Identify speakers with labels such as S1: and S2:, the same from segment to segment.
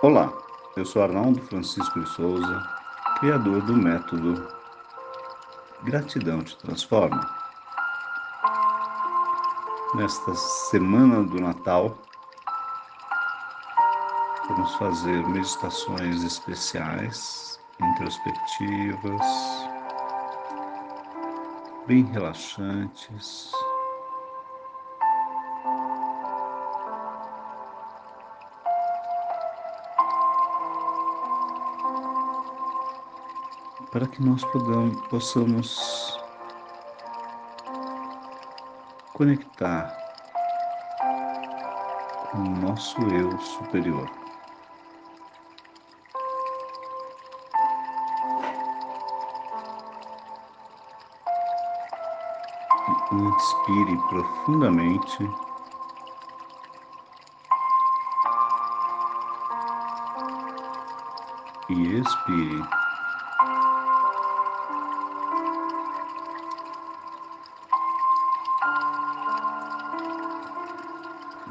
S1: Olá, eu sou Arnaldo Francisco de Souza, criador do método Gratidão te Transforma. Nesta semana do Natal, vamos fazer meditações especiais, introspectivas, bem relaxantes. Para que nós podamos, possamos conectar com o nosso eu superior. Inspire profundamente. E expire.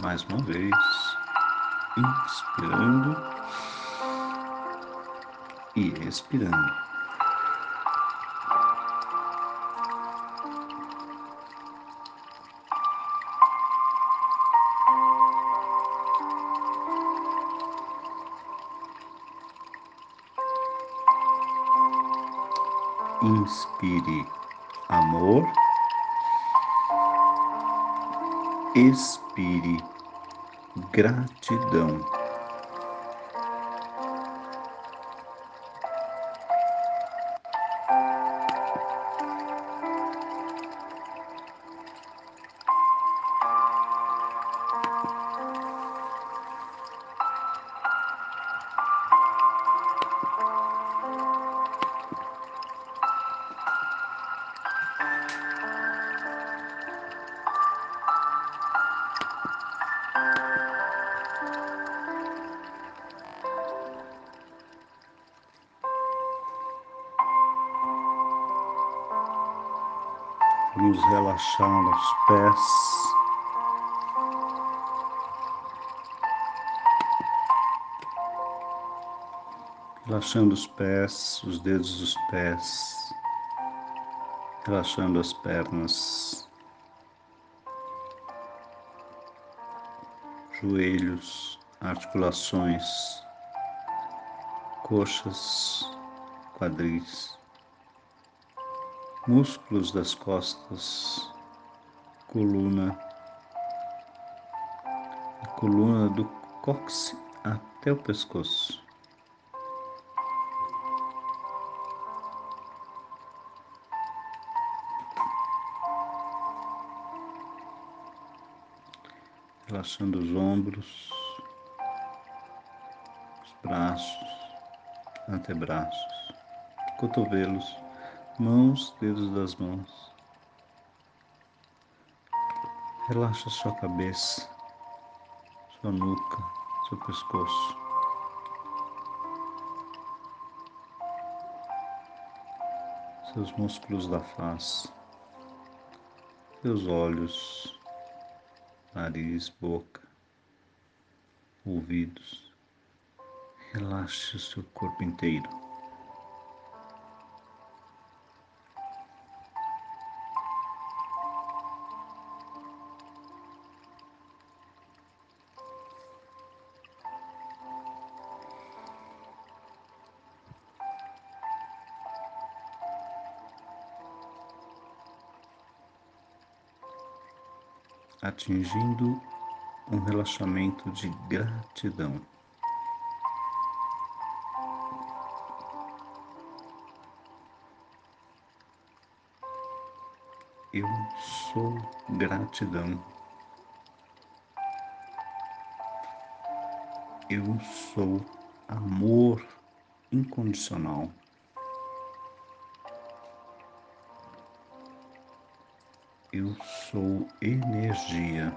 S1: Mais uma vez, inspirando e expirando. Inspire expire gratidão. Relaxar os pés. Relaxando os pés, os dedos dos pés, relaxando as pernas, joelhos, articulações, coxas, quadris músculos das costas, coluna, a coluna do cóccix até o pescoço. Relaxando os ombros, os braços, antebraços, cotovelos mãos, dedos das mãos. Relaxa sua cabeça, sua nuca, seu pescoço. Seus músculos da face, seus olhos, nariz, boca, ouvidos. Relaxe o seu corpo inteiro. Atingindo um relaxamento de gratidão. Eu sou gratidão. Eu sou amor incondicional. Eu sou energia.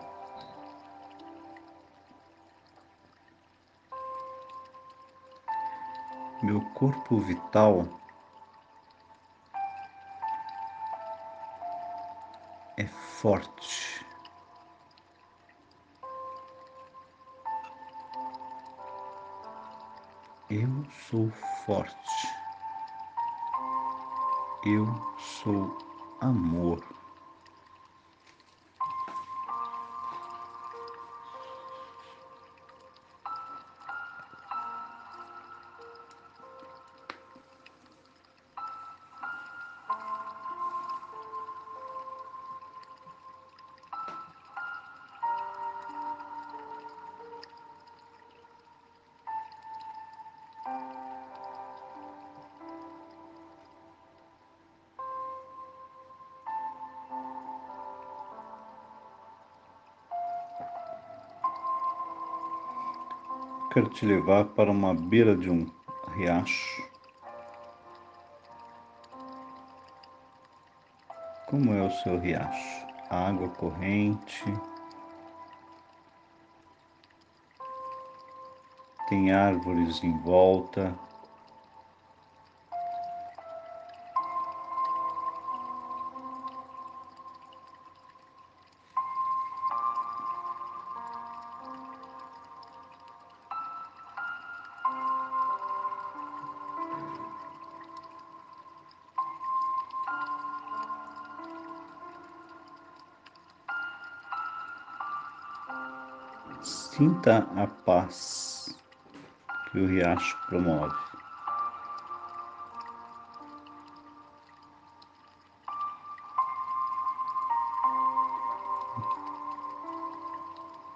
S1: Meu corpo vital é forte. Eu sou forte. Eu sou amor. Quero te levar para uma beira de um riacho. Como é o seu riacho? Água corrente. Tem árvores em volta. Sinta a paz que o riacho promove.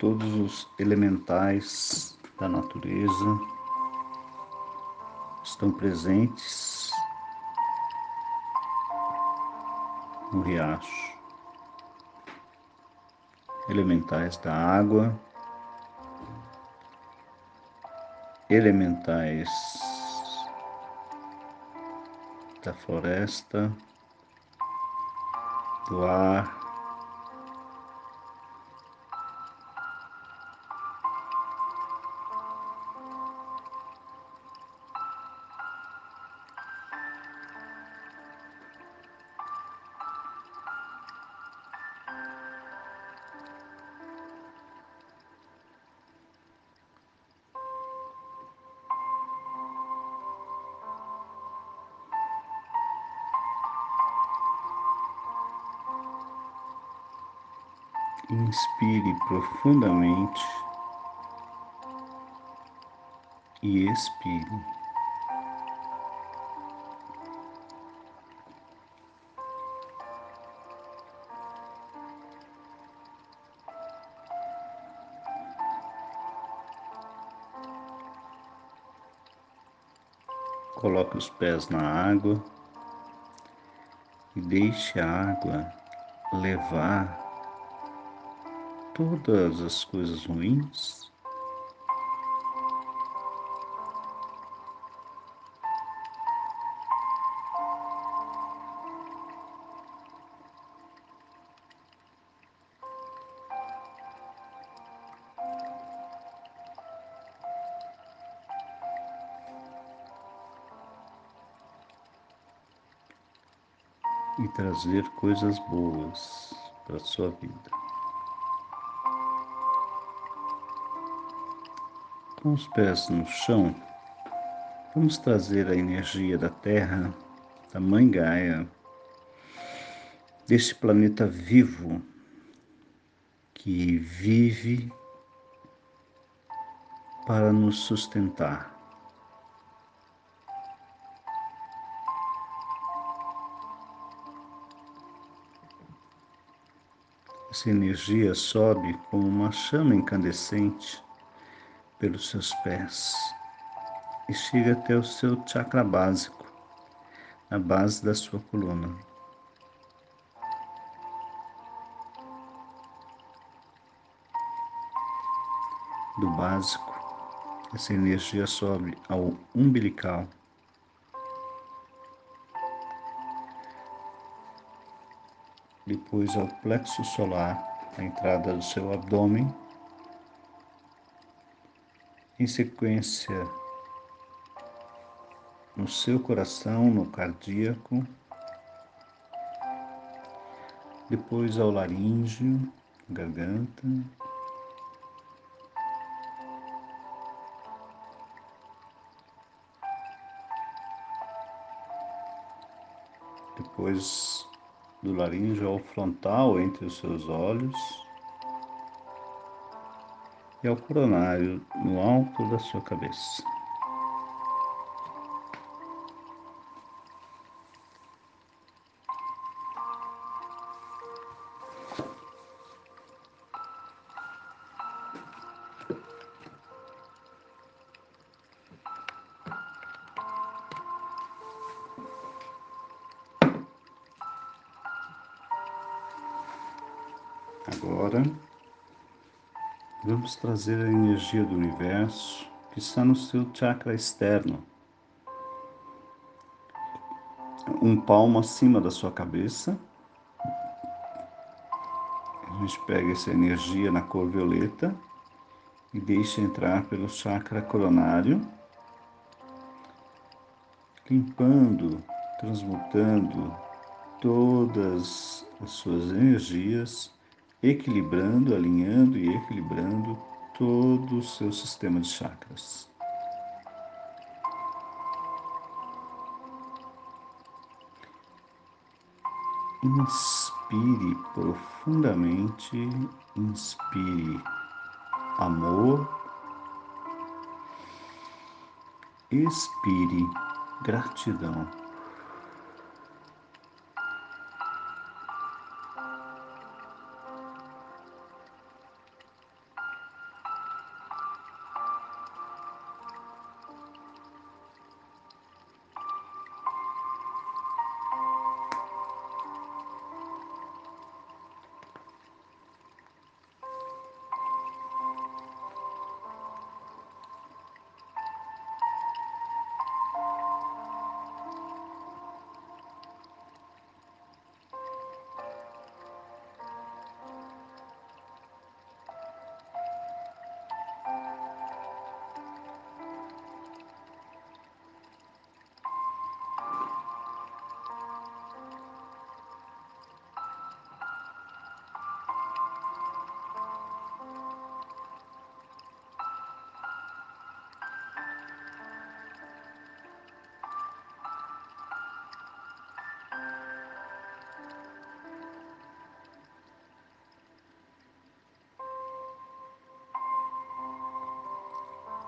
S1: Todos os elementais da natureza estão presentes no riacho. Elementais da água, elementais da floresta, do ar, Inspire profundamente e expire. Coloque os pés na água e deixe a água levar todas as coisas ruins e trazer coisas boas para a sua vida. Com os pés no chão, vamos trazer a energia da Terra, da Mãe Gaia, deste planeta vivo que vive para nos sustentar. Essa energia sobe como uma chama incandescente pelos seus pés e chega até o seu chakra básico, na base da sua coluna. Do básico, essa energia sobe ao umbilical. Depois ao plexo solar, a entrada do seu abdômen em sequência no seu coração, no cardíaco, depois ao laríngeo, garganta, depois do laríngeo ao frontal entre os seus olhos e ao coronário no alto da sua cabeça. Trazer a energia do universo que está no seu chakra externo, um palmo acima da sua cabeça. A gente pega essa energia na cor violeta e deixa entrar pelo chakra coronário, limpando, transmutando todas as suas energias equilibrando, alinhando e equilibrando todo o seu sistema de chakras. Inspire profundamente, inspire amor, expire gratidão.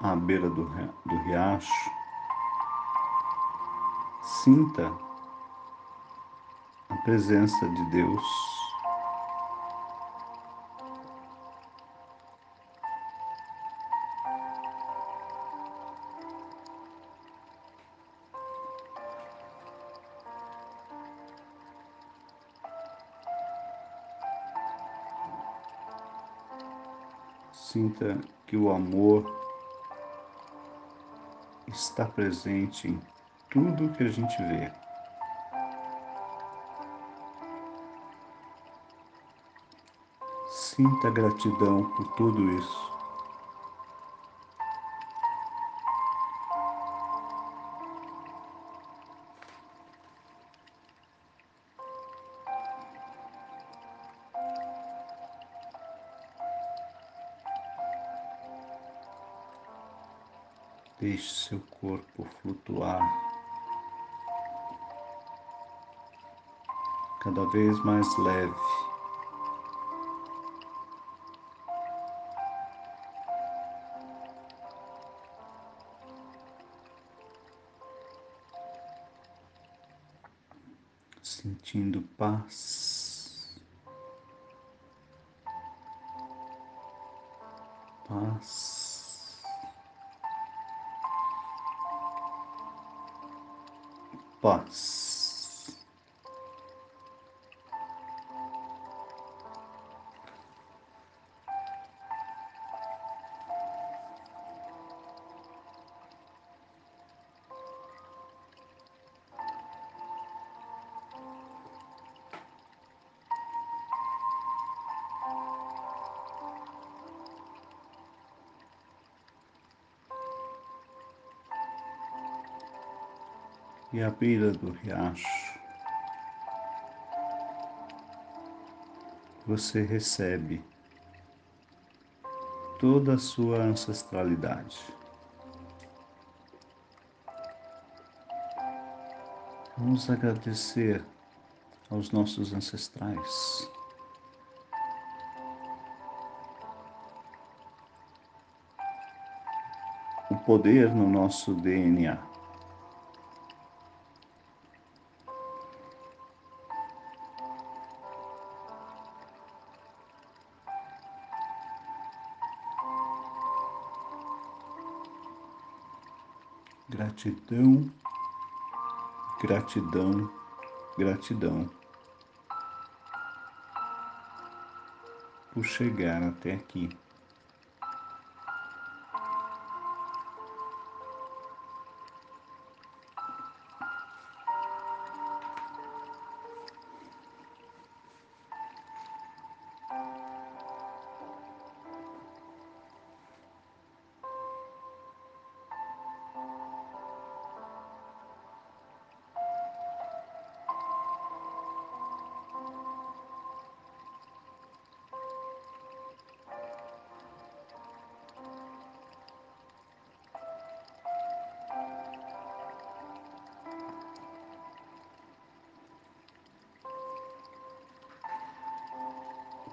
S1: À beira do, do riacho, sinta a presença de Deus. Sinta que o amor está presente em tudo que a gente vê. Sinta gratidão por tudo isso. Vez mais leve. Sentindo paz, paz. paz. E à beira do riacho, você recebe toda a sua ancestralidade. Vamos agradecer aos nossos ancestrais. O poder no nosso DNA. Gratidão, gratidão, gratidão por chegar até aqui.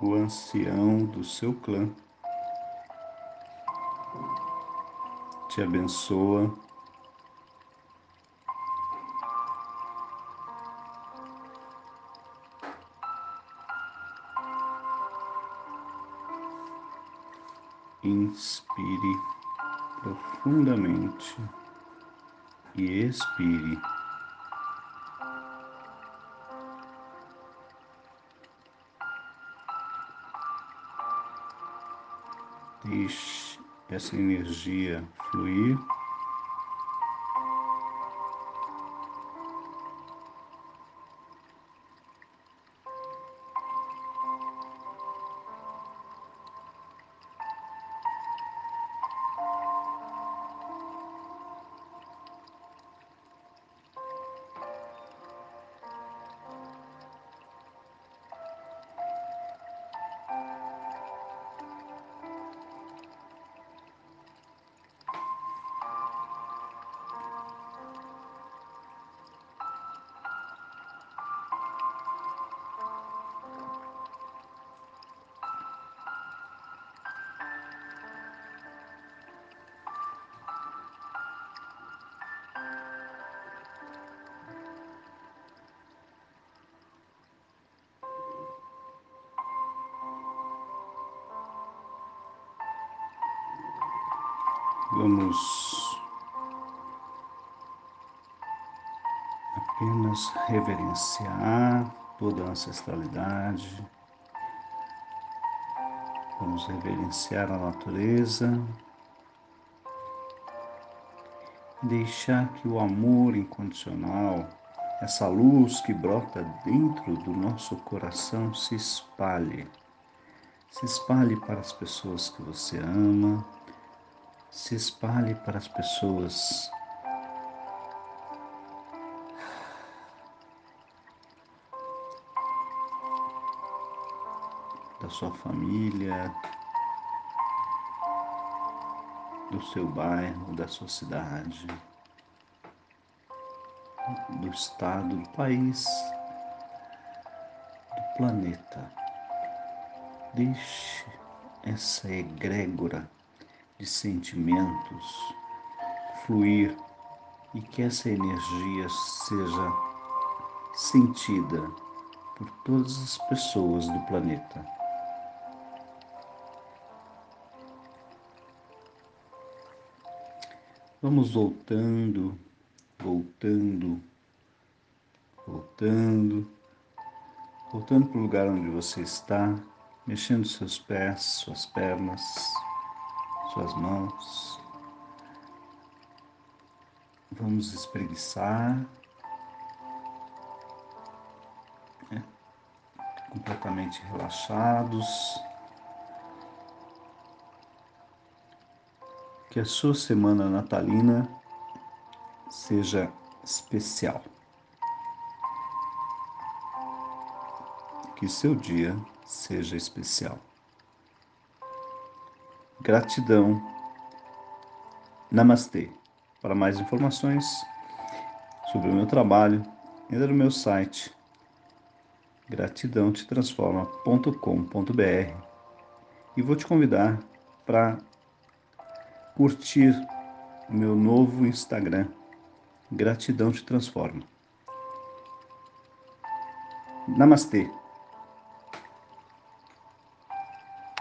S1: O ancião do seu clã. Te abençoa. Inspire profundamente e expire. Essa energia fluir. Vamos apenas reverenciar toda a ancestralidade. Vamos reverenciar a natureza. Deixar que o amor incondicional, essa luz que brota dentro do nosso coração, se espalhe. Se espalhe para as pessoas que você ama, se espalhe para as pessoas da sua família, do seu bairro, da sua cidade, do estado, do país, do planeta. Deixe essa egrégora de sentimentos fluir e que essa energia seja sentida por todas as pessoas do planeta. Vamos voltando, voltando, voltando, voltando para o lugar onde você está, mexendo seus pés, suas pernas suas mãos. Vamos espreguiçar. Né? Completamente relaxados. Que a sua semana natalina seja especial. Que seu dia seja especial. Gratidão. Namastê. Para mais informações sobre o meu trabalho, entra no meu site gratidão te transforma.com.br e vou te convidar para curtir o meu novo Instagram, Gratidão te transforma. Namastê.